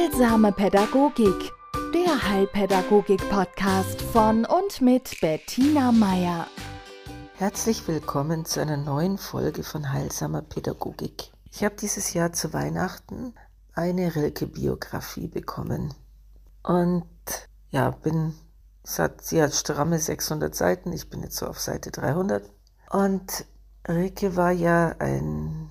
Heilsame Pädagogik, der Heilpädagogik-Podcast von und mit Bettina Meier. Herzlich willkommen zu einer neuen Folge von Heilsamer Pädagogik. Ich habe dieses Jahr zu Weihnachten eine Rilke-Biografie bekommen. Und ja, bin, hat, sie hat stramme 600 Seiten, ich bin jetzt so auf Seite 300. Und Rilke war ja ein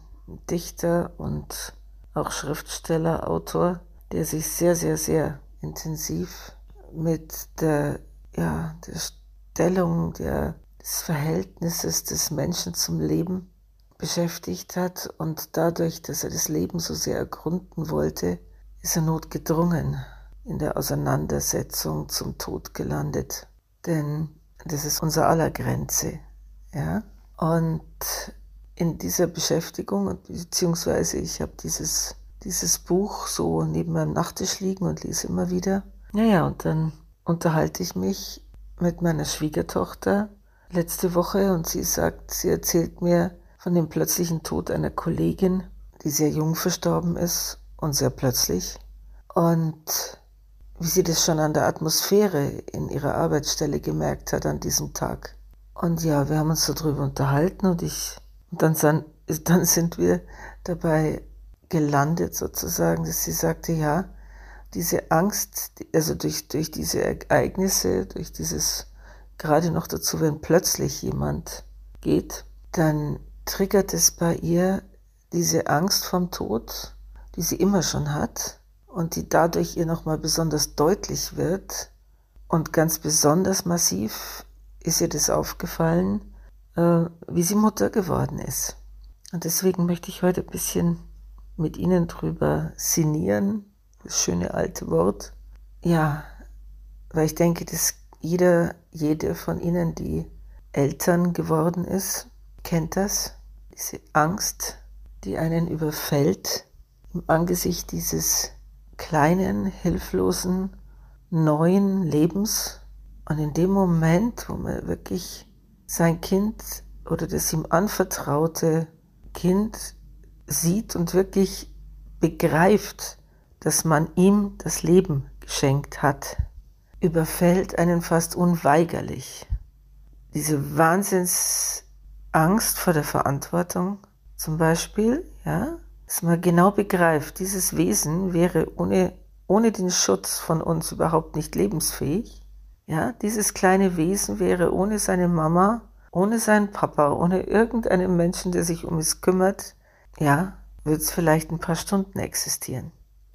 Dichter und auch Schriftsteller, Autor, der sich sehr, sehr, sehr intensiv mit der, ja, der Stellung der, des Verhältnisses des Menschen zum Leben beschäftigt hat und dadurch, dass er das Leben so sehr ergründen wollte, ist er notgedrungen in der Auseinandersetzung zum Tod gelandet. Denn das ist unser aller Grenze. Ja? Und in dieser Beschäftigung, beziehungsweise ich habe dieses, dieses Buch so neben meinem Nachttisch liegen und lese immer wieder. Naja, und dann unterhalte ich mich mit meiner Schwiegertochter letzte Woche und sie sagt, sie erzählt mir von dem plötzlichen Tod einer Kollegin, die sehr jung verstorben ist und sehr plötzlich. Und wie sie das schon an der Atmosphäre in ihrer Arbeitsstelle gemerkt hat an diesem Tag. Und ja, wir haben uns darüber unterhalten und ich und dann, dann sind wir dabei gelandet sozusagen, dass sie sagte, ja, diese Angst, also durch, durch diese Ereignisse, durch dieses, gerade noch dazu, wenn plötzlich jemand geht, dann triggert es bei ihr diese Angst vom Tod, die sie immer schon hat und die dadurch ihr nochmal besonders deutlich wird. Und ganz besonders massiv ist ihr das aufgefallen, äh, wie sie Mutter geworden ist. Und deswegen möchte ich heute ein bisschen mit Ihnen drüber sinnieren, das schöne alte Wort. Ja, weil ich denke, dass jeder, jede von Ihnen, die Eltern geworden ist, kennt das, diese Angst, die einen überfällt im Angesicht dieses kleinen, hilflosen, neuen Lebens. Und in dem Moment, wo man wirklich sein Kind oder das ihm anvertraute Kind sieht und wirklich begreift, dass man ihm das Leben geschenkt hat, überfällt einen fast unweigerlich. Diese Wahnsinnsangst vor der Verantwortung zum Beispiel, ja, dass man genau begreift, dieses Wesen wäre ohne, ohne den Schutz von uns überhaupt nicht lebensfähig ja, dieses kleine Wesen wäre ohne seine Mama, ohne seinen Papa, ohne irgendeinen Menschen, der sich um es kümmert, ja, wird es vielleicht ein paar Stunden existieren.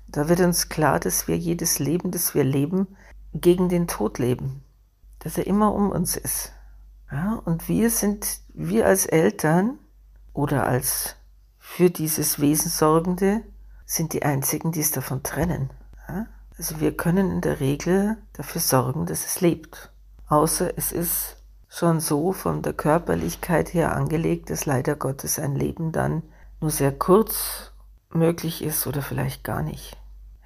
Da wird uns klar, dass wir jedes Leben, das wir leben, gegen den Tod leben. Dass er immer um uns ist. Ja, und wir sind, wir als Eltern oder als für dieses Wesen Sorgende, sind die Einzigen, die es davon trennen. Ja? Also wir können in der Regel dafür sorgen, dass es lebt. Außer es ist schon so von der Körperlichkeit her angelegt, dass leider Gottes ein Leben dann nur sehr kurz möglich ist oder vielleicht gar nicht.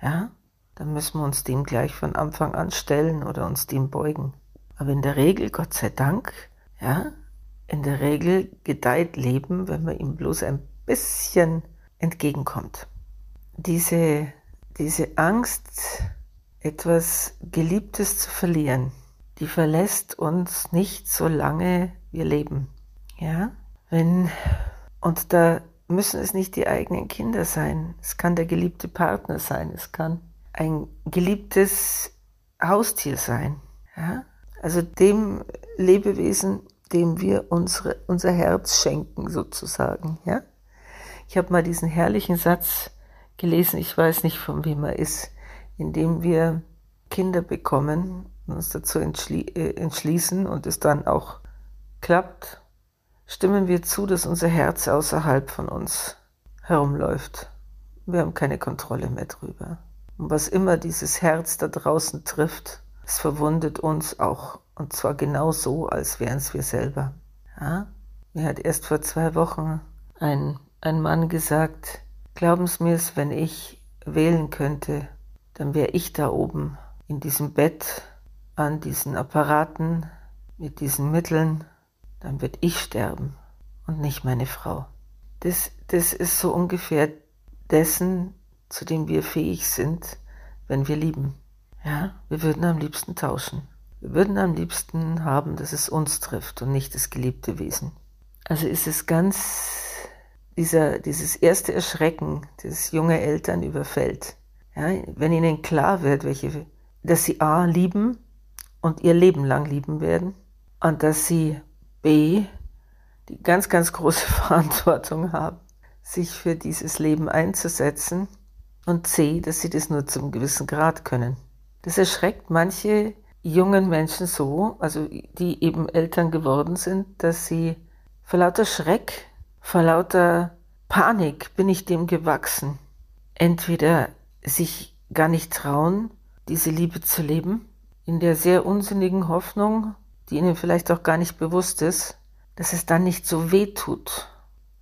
Ja? Dann müssen wir uns dem gleich von Anfang an stellen oder uns dem beugen. Aber in der Regel, Gott sei Dank, ja, in der Regel gedeiht Leben, wenn man ihm bloß ein bisschen entgegenkommt. Diese diese Angst, etwas Geliebtes zu verlieren, die verlässt uns nicht, solange wir leben. Ja? Wenn, und da müssen es nicht die eigenen Kinder sein. Es kann der geliebte Partner sein. Es kann ein geliebtes Haustier sein. Ja? Also dem Lebewesen, dem wir unsere, unser Herz schenken, sozusagen. Ja? Ich habe mal diesen herrlichen Satz gelesen, ich weiß nicht, von wem er ist, indem wir Kinder bekommen, uns dazu entschli äh, entschließen und es dann auch klappt, stimmen wir zu, dass unser Herz außerhalb von uns herumläuft. Wir haben keine Kontrolle mehr drüber. Und was immer dieses Herz da draußen trifft, es verwundet uns auch. Und zwar genauso, als wären es wir selber. Ja? Mir hat erst vor zwei Wochen ein, ein Mann gesagt, Glauben Sie mir, wenn ich wählen könnte, dann wäre ich da oben in diesem Bett an diesen Apparaten mit diesen Mitteln, dann wird ich sterben und nicht meine Frau. Das, das ist so ungefähr dessen, zu dem wir fähig sind, wenn wir lieben. Ja, wir würden am liebsten tauschen. Wir würden am liebsten haben, dass es uns trifft und nicht das geliebte Wesen. Also ist es ganz dieser, dieses erste Erschrecken, das junge Eltern überfällt. Ja, wenn ihnen klar wird, welche, dass sie A lieben und ihr Leben lang lieben werden und dass sie B die ganz, ganz große Verantwortung haben, sich für dieses Leben einzusetzen und C, dass sie das nur zum gewissen Grad können. Das erschreckt manche jungen Menschen so, also die eben Eltern geworden sind, dass sie vor lauter Schreck, vor lauter Panik bin ich dem gewachsen. Entweder sich gar nicht trauen, diese Liebe zu leben, in der sehr unsinnigen Hoffnung, die ihnen vielleicht auch gar nicht bewusst ist, dass es dann nicht so weh tut,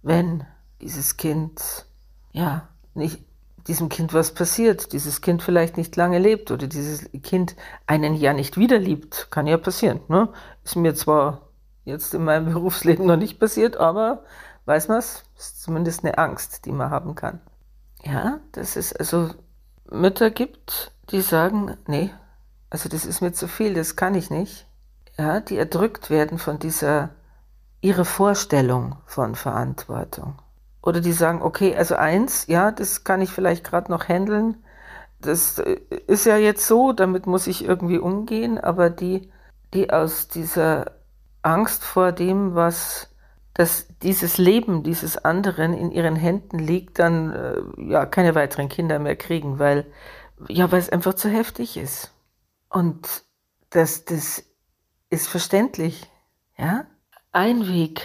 wenn dieses Kind, ja, nicht, diesem Kind was passiert, dieses Kind vielleicht nicht lange lebt oder dieses Kind einen ja nicht wieder liebt. Kann ja passieren. Ne? Ist mir zwar jetzt in meinem Berufsleben noch nicht passiert, aber weiß man es, ist zumindest eine Angst, die man haben kann. Ja, dass es also Mütter gibt, die sagen, nee, also das ist mir zu viel, das kann ich nicht. Ja, die erdrückt werden von dieser, ihre Vorstellung von Verantwortung. Oder die sagen, okay, also eins, ja, das kann ich vielleicht gerade noch handeln. Das äh, ist ja jetzt so, damit muss ich irgendwie umgehen, aber die, die aus dieser Angst vor dem, was dass dieses Leben dieses anderen in ihren Händen liegt, dann äh, ja keine weiteren Kinder mehr kriegen, weil ja, weil es einfach zu heftig ist. Und das, das ist verständlich, ja. Ein Weg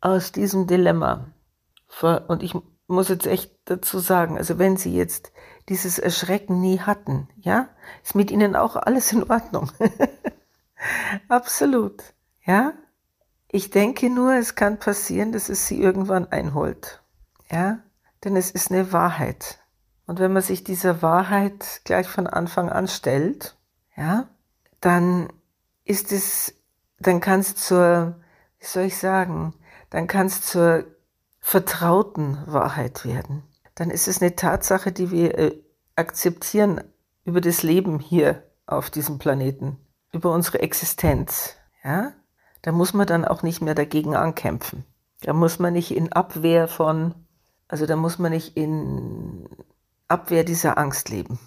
aus diesem Dilemma und ich muss jetzt echt dazu sagen, also wenn Sie jetzt dieses Erschrecken nie hatten, ja, ist mit Ihnen auch alles in Ordnung. Absolut, ja. Ich denke nur, es kann passieren, dass es Sie irgendwann einholt, ja, denn es ist eine Wahrheit. Und wenn man sich dieser Wahrheit gleich von Anfang an stellt, ja, dann ist es, dann kann es zur, wie soll ich sagen, dann kann es zur vertrauten Wahrheit werden, dann ist es eine Tatsache, die wir äh, akzeptieren über das Leben hier auf diesem Planeten, über unsere Existenz. Ja? Da muss man dann auch nicht mehr dagegen ankämpfen. Da muss man nicht in Abwehr von, also da muss man nicht in Abwehr dieser Angst leben.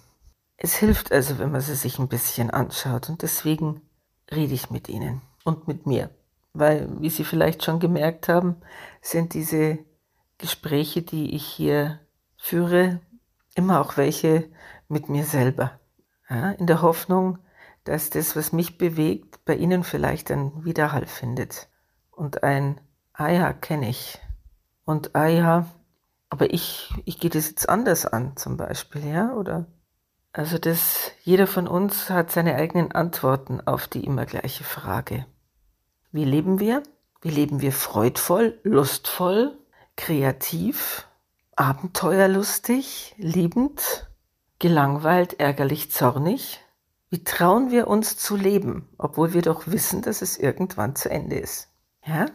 Es hilft also, wenn man sie sich ein bisschen anschaut und deswegen rede ich mit Ihnen und mit mir. Weil, wie Sie vielleicht schon gemerkt haben, sind diese Gespräche, die ich hier führe, immer auch welche mit mir selber. Ja, in der Hoffnung, dass das, was mich bewegt, bei Ihnen vielleicht einen Widerhall findet. Und ein, ah ja, kenne ich. Und ah ja, aber ich, ich gehe das jetzt anders an, zum Beispiel, ja, oder? Also das, jeder von uns hat seine eigenen Antworten auf die immer gleiche Frage. Wie leben wir? Wie leben wir freudvoll, lustvoll, kreativ, abenteuerlustig, liebend, gelangweilt, ärgerlich, zornig? Wie trauen wir uns zu leben, obwohl wir doch wissen, dass es irgendwann zu Ende ist? Ja?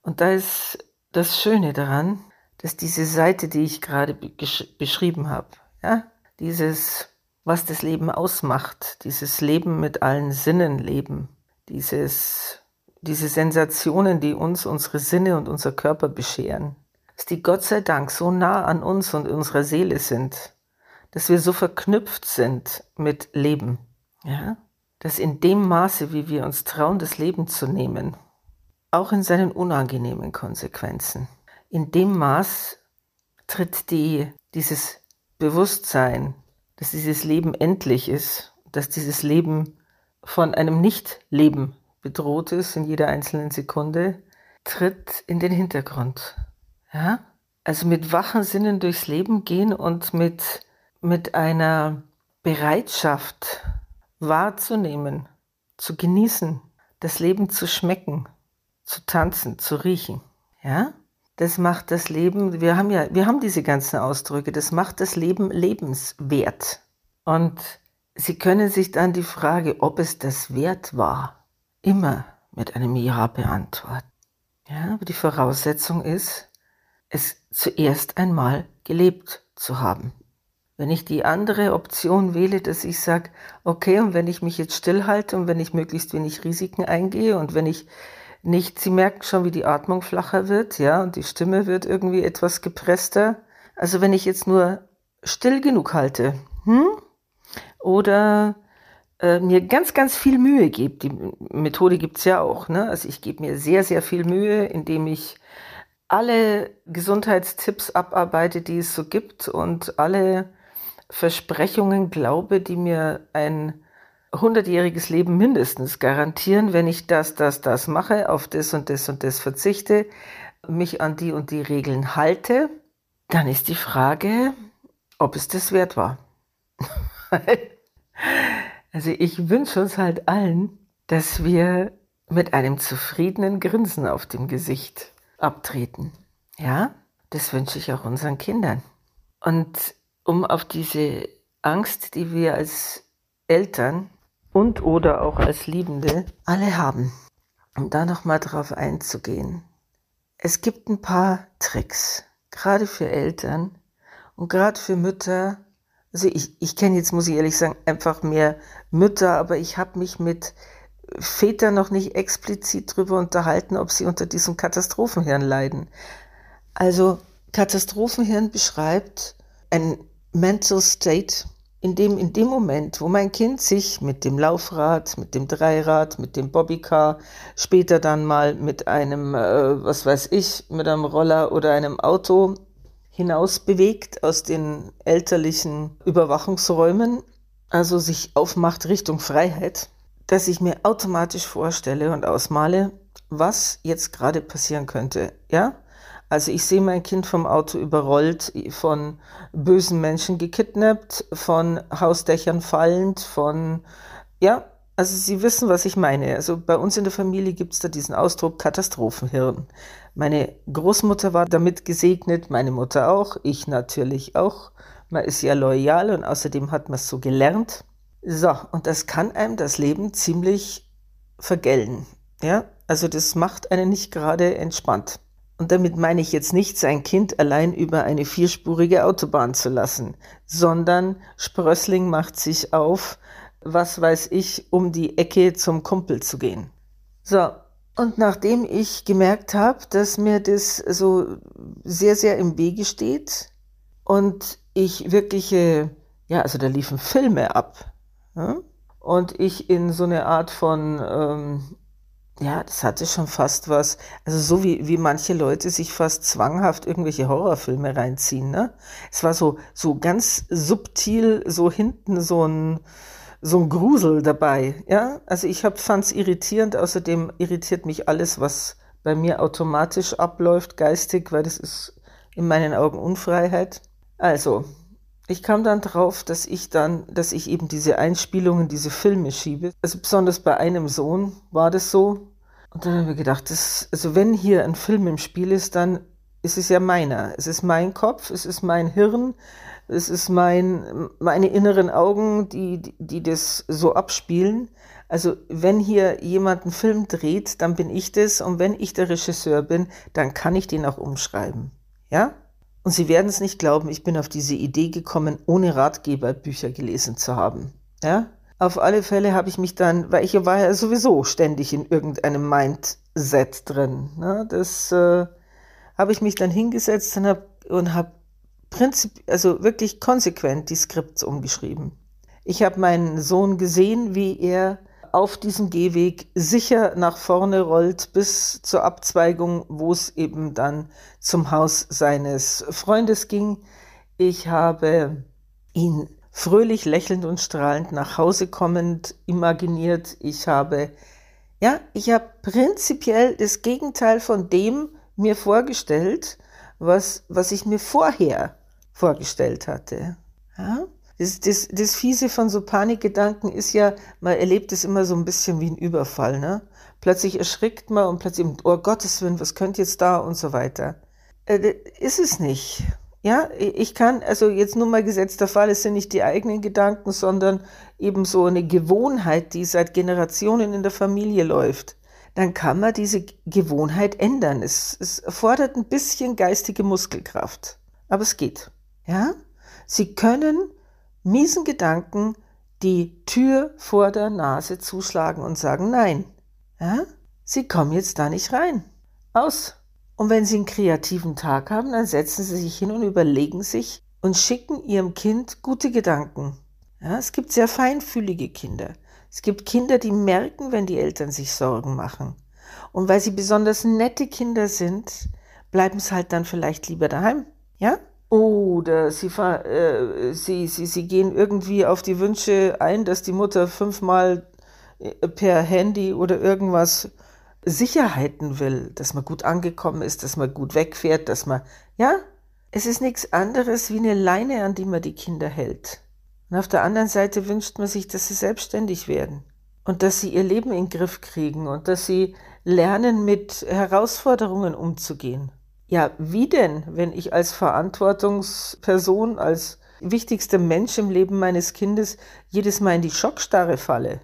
Und da ist das Schöne daran, dass diese Seite, die ich gerade beschrieben habe, ja, dieses, was das Leben ausmacht, dieses Leben mit allen Sinnen leben, dieses, diese Sensationen, die uns unsere Sinne und unser Körper bescheren, dass die Gott sei Dank so nah an uns und unserer Seele sind, dass wir so verknüpft sind mit Leben. Ja? Dass in dem Maße, wie wir uns trauen, das Leben zu nehmen, auch in seinen unangenehmen Konsequenzen, in dem Maß tritt die, dieses Bewusstsein, dass dieses Leben endlich ist, dass dieses Leben von einem Nicht-Leben bedroht ist in jeder einzelnen Sekunde, tritt in den Hintergrund. Ja? Also mit wachen Sinnen durchs Leben gehen und mit, mit einer Bereitschaft wahrzunehmen, zu genießen, das Leben zu schmecken, zu tanzen, zu riechen. Ja? Das macht das Leben, wir haben ja, wir haben diese ganzen Ausdrücke, das macht das Leben lebenswert. Und Sie können sich dann die Frage, ob es das wert war, immer mit einem Ja beantworten. Ja, aber die Voraussetzung ist, es zuerst einmal gelebt zu haben. Wenn ich die andere Option wähle, dass ich sage, okay, und wenn ich mich jetzt stillhalte und wenn ich möglichst wenig Risiken eingehe und wenn ich nicht, Sie merken schon, wie die Atmung flacher wird, ja, und die Stimme wird irgendwie etwas gepresster. Also wenn ich jetzt nur still genug halte, hm? oder äh, mir ganz, ganz viel Mühe gebe, die Methode gibt's ja auch, ne? Also ich gebe mir sehr, sehr viel Mühe, indem ich alle Gesundheitstipps abarbeite, die es so gibt und alle Versprechungen glaube, die mir ein hundertjähriges Leben mindestens garantieren, wenn ich das, das, das mache, auf das und das und das verzichte, mich an die und die Regeln halte, dann ist die Frage, ob es das wert war. also ich wünsche uns halt allen, dass wir mit einem zufriedenen Grinsen auf dem Gesicht abtreten. Ja, das wünsche ich auch unseren Kindern. Und um auf diese Angst, die wir als Eltern und oder auch als Liebende alle haben, um da nochmal drauf einzugehen. Es gibt ein paar Tricks, gerade für Eltern und gerade für Mütter. Also ich, ich kenne jetzt, muss ich ehrlich sagen, einfach mehr Mütter, aber ich habe mich mit Vätern noch nicht explizit darüber unterhalten, ob sie unter diesem Katastrophenhirn leiden. Also Katastrophenhirn beschreibt ein Mental State, in dem in dem Moment, wo mein Kind sich mit dem Laufrad, mit dem Dreirad, mit dem Bobbycar, später dann mal mit einem, äh, was weiß ich, mit einem Roller oder einem Auto hinaus bewegt aus den elterlichen Überwachungsräumen, also sich aufmacht Richtung Freiheit, dass ich mir automatisch vorstelle und ausmale, was jetzt gerade passieren könnte. Ja? Also ich sehe mein Kind vom Auto überrollt, von bösen Menschen gekidnappt, von Hausdächern fallend, von, ja, also Sie wissen, was ich meine. Also bei uns in der Familie gibt es da diesen Ausdruck Katastrophenhirn. Meine Großmutter war damit gesegnet, meine Mutter auch, ich natürlich auch. Man ist ja loyal und außerdem hat man es so gelernt. So, und das kann einem das Leben ziemlich vergällen. Ja, also das macht einen nicht gerade entspannt. Und damit meine ich jetzt nicht, sein Kind allein über eine vierspurige Autobahn zu lassen, sondern Sprössling macht sich auf, was weiß ich, um die Ecke zum Kumpel zu gehen. So, und nachdem ich gemerkt habe, dass mir das so sehr, sehr im Wege steht und ich wirkliche, ja, also da liefen Filme ab, ja? Und ich in so eine Art von, ähm, ja, das hatte schon fast was, also so wie, wie manche Leute sich fast zwanghaft irgendwelche Horrorfilme reinziehen, ne? Es war so, so ganz subtil, so hinten so ein, so ein Grusel dabei, ja? Also ich hab, fand's irritierend, außerdem irritiert mich alles, was bei mir automatisch abläuft, geistig, weil das ist in meinen Augen Unfreiheit. Also, ich kam dann drauf, dass ich dann, dass ich eben diese Einspielungen, diese Filme schiebe. Also besonders bei einem Sohn war das so. Und dann habe ich gedacht, das, also wenn hier ein Film im Spiel ist, dann ist es ja meiner. Es ist mein Kopf, es ist mein Hirn, es ist mein, meine inneren Augen, die, die das so abspielen. Also wenn hier jemand einen Film dreht, dann bin ich das. Und wenn ich der Regisseur bin, dann kann ich den auch umschreiben. Ja? Und Sie werden es nicht glauben, ich bin auf diese Idee gekommen, ohne Ratgeberbücher gelesen zu haben. Ja? Auf alle Fälle habe ich mich dann, weil ich war ja sowieso ständig in irgendeinem Mindset drin. Ne? Das äh, habe ich mich dann hingesetzt und habe und hab also wirklich konsequent die Skripts umgeschrieben. Ich habe meinen Sohn gesehen, wie er auf diesem Gehweg sicher nach vorne rollt bis zur Abzweigung, wo es eben dann zum Haus seines Freundes ging. Ich habe ihn fröhlich lächelnd und strahlend nach Hause kommend imaginiert. Ich habe, ja, ich habe prinzipiell das Gegenteil von dem mir vorgestellt, was, was ich mir vorher vorgestellt hatte. Ja? Das, das, das Fiese von so Panikgedanken ist ja, man erlebt es immer so ein bisschen wie ein Überfall, ne? Plötzlich erschrickt man und plötzlich, oh Gottes Willen, was könnte jetzt da und so weiter. Äh, ist es nicht. Ja, ich kann, also jetzt nur mal gesetzter Fall, es sind nicht die eigenen Gedanken, sondern eben so eine Gewohnheit, die seit Generationen in der Familie läuft. Dann kann man diese Gewohnheit ändern. Es, es erfordert ein bisschen geistige Muskelkraft. Aber es geht. Ja? Sie können miesen Gedanken die Tür vor der Nase zuschlagen und sagen Nein. Ja? Sie kommen jetzt da nicht rein. Aus. Und wenn Sie einen kreativen Tag haben, dann setzen Sie sich hin und überlegen sich und schicken Ihrem Kind gute Gedanken. Ja, es gibt sehr feinfühlige Kinder. Es gibt Kinder, die merken, wenn die Eltern sich Sorgen machen. Und weil sie besonders nette Kinder sind, bleiben sie halt dann vielleicht lieber daheim. Ja? Oder sie, äh, sie, sie, sie gehen irgendwie auf die Wünsche ein, dass die Mutter fünfmal äh, per Handy oder irgendwas Sicherheiten will, dass man gut angekommen ist, dass man gut wegfährt, dass man, ja, es ist nichts anderes wie eine Leine, an die man die Kinder hält. Und auf der anderen Seite wünscht man sich, dass sie selbstständig werden und dass sie ihr Leben in den Griff kriegen und dass sie lernen, mit Herausforderungen umzugehen. Ja, wie denn, wenn ich als Verantwortungsperson, als wichtigster Mensch im Leben meines Kindes jedes Mal in die Schockstarre falle?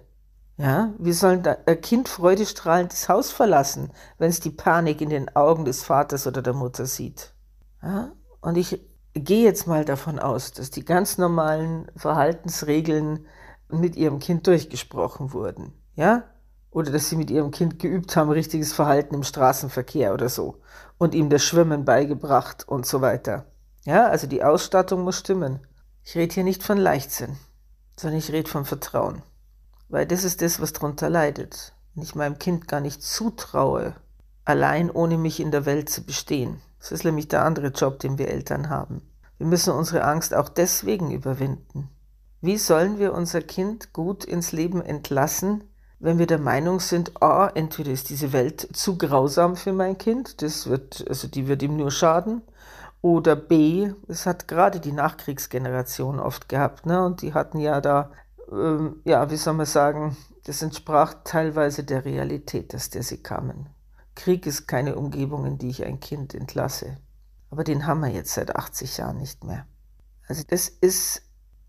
Ja, wie soll ein Kind freudestrahlend das Haus verlassen, wenn es die Panik in den Augen des Vaters oder der Mutter sieht? Ja, und ich gehe jetzt mal davon aus, dass die ganz normalen Verhaltensregeln mit ihrem Kind durchgesprochen wurden. Ja? Oder dass sie mit ihrem Kind geübt haben, richtiges Verhalten im Straßenverkehr oder so. Und ihm das Schwimmen beigebracht und so weiter. Ja, also die Ausstattung muss stimmen. Ich rede hier nicht von Leichtsinn, sondern ich rede von Vertrauen. Weil das ist das, was darunter leidet. Wenn ich meinem Kind gar nicht zutraue, allein ohne mich in der Welt zu bestehen. Das ist nämlich der andere Job, den wir Eltern haben. Wir müssen unsere Angst auch deswegen überwinden. Wie sollen wir unser Kind gut ins Leben entlassen, wenn wir der Meinung sind, A, oh, entweder ist diese Welt zu grausam für mein Kind, das wird, also die wird ihm nur schaden, oder B, es hat gerade die Nachkriegsgeneration oft gehabt, ne, und die hatten ja da, ähm, ja, wie soll man sagen, das entsprach teilweise der Realität, aus der sie kamen. Krieg ist keine Umgebung, in die ich ein Kind entlasse. Aber den haben wir jetzt seit 80 Jahren nicht mehr. Also das ist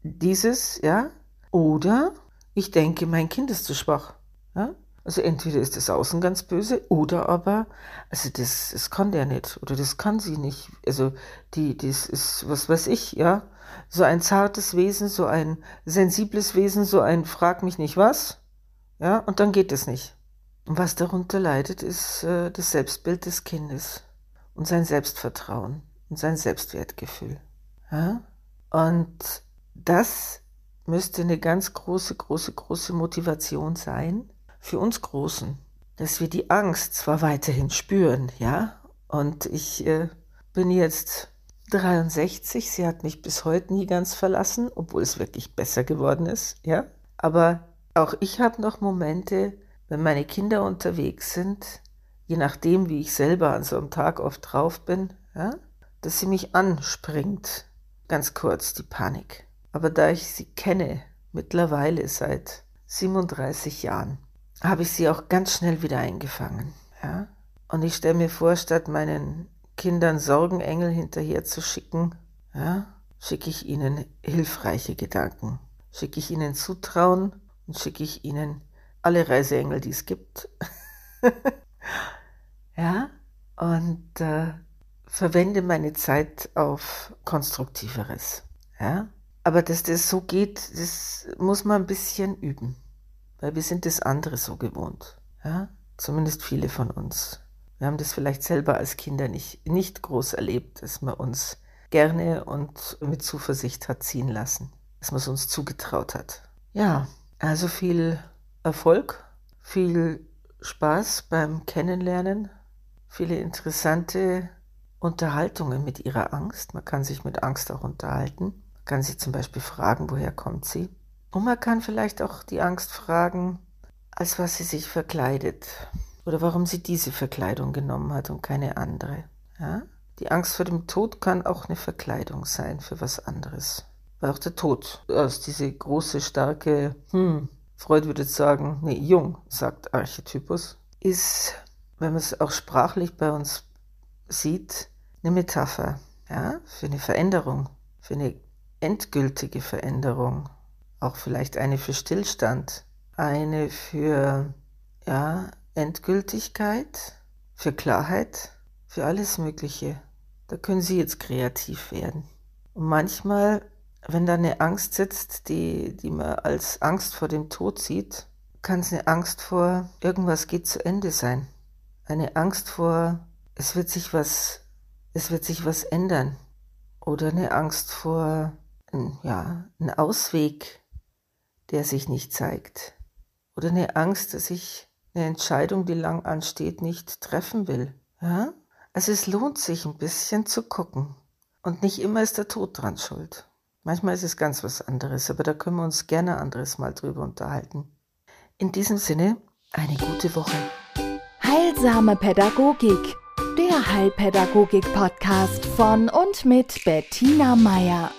dieses, ja, oder ich denke, mein Kind ist zu schwach. Ja? Also entweder ist das Außen ganz böse oder aber, also das, das kann der nicht oder das kann sie nicht. Also die, das ist, was weiß ich, ja, so ein zartes Wesen, so ein sensibles Wesen, so ein frag mich nicht was, ja, und dann geht es nicht. Und was darunter leidet, ist äh, das Selbstbild des Kindes und sein Selbstvertrauen und sein Selbstwertgefühl. Ja? Und das müsste eine ganz große, große, große Motivation sein für uns Großen, dass wir die Angst zwar weiterhin spüren, ja, und ich äh, bin jetzt 63, sie hat mich bis heute nie ganz verlassen, obwohl es wirklich besser geworden ist, ja, aber auch ich habe noch Momente, wenn meine Kinder unterwegs sind, je nachdem, wie ich selber an so einem Tag oft drauf bin, ja, dass sie mich anspringt, ganz kurz die Panik. Aber da ich sie kenne, mittlerweile seit 37 Jahren, habe ich sie auch ganz schnell wieder eingefangen. Ja? Und ich stelle mir vor, statt meinen Kindern Sorgenengel hinterher zu schicken, ja, schicke ich ihnen hilfreiche Gedanken, schicke ich ihnen Zutrauen und schicke ich ihnen alle Reiseengel, die es gibt. ja, und äh, verwende meine Zeit auf Konstruktiveres. Ja, aber dass das so geht, das muss man ein bisschen üben, weil wir sind das andere so gewohnt. Ja, zumindest viele von uns. Wir haben das vielleicht selber als Kinder nicht, nicht groß erlebt, dass man uns gerne und mit Zuversicht hat ziehen lassen, dass man es uns zugetraut hat. Ja, also viel Erfolg, viel Spaß beim Kennenlernen, viele interessante Unterhaltungen mit ihrer Angst. Man kann sich mit Angst auch unterhalten. Man kann sie zum Beispiel fragen, woher kommt sie. Und man kann vielleicht auch die Angst fragen, als was sie sich verkleidet. Oder warum sie diese Verkleidung genommen hat und keine andere. Ja? Die Angst vor dem Tod kann auch eine Verkleidung sein für was anderes. Weil auch der Tod aus diese große, starke, hm, Freud würde sagen, nee, jung, sagt Archetypus, ist, wenn man es auch sprachlich bei uns sieht, eine Metapher ja, für eine Veränderung, für eine endgültige Veränderung, auch vielleicht eine für Stillstand, eine für ja, Endgültigkeit, für Klarheit, für alles Mögliche. Da können Sie jetzt kreativ werden. Und manchmal wenn da eine Angst sitzt, die, die man als Angst vor dem Tod sieht, kann es eine Angst vor, irgendwas geht zu Ende sein. Eine Angst vor, es wird sich was, es wird sich was ändern. Oder eine Angst vor, ja, ein Ausweg, der sich nicht zeigt. Oder eine Angst, dass ich eine Entscheidung, die lang ansteht, nicht treffen will. Ja? Also es lohnt sich ein bisschen zu gucken. Und nicht immer ist der Tod dran schuld. Manchmal ist es ganz was anderes, aber da können wir uns gerne anderes Mal drüber unterhalten. In diesem Sinne, eine gute Woche. Heilsame Pädagogik, der Heilpädagogik-Podcast von und mit Bettina Meier.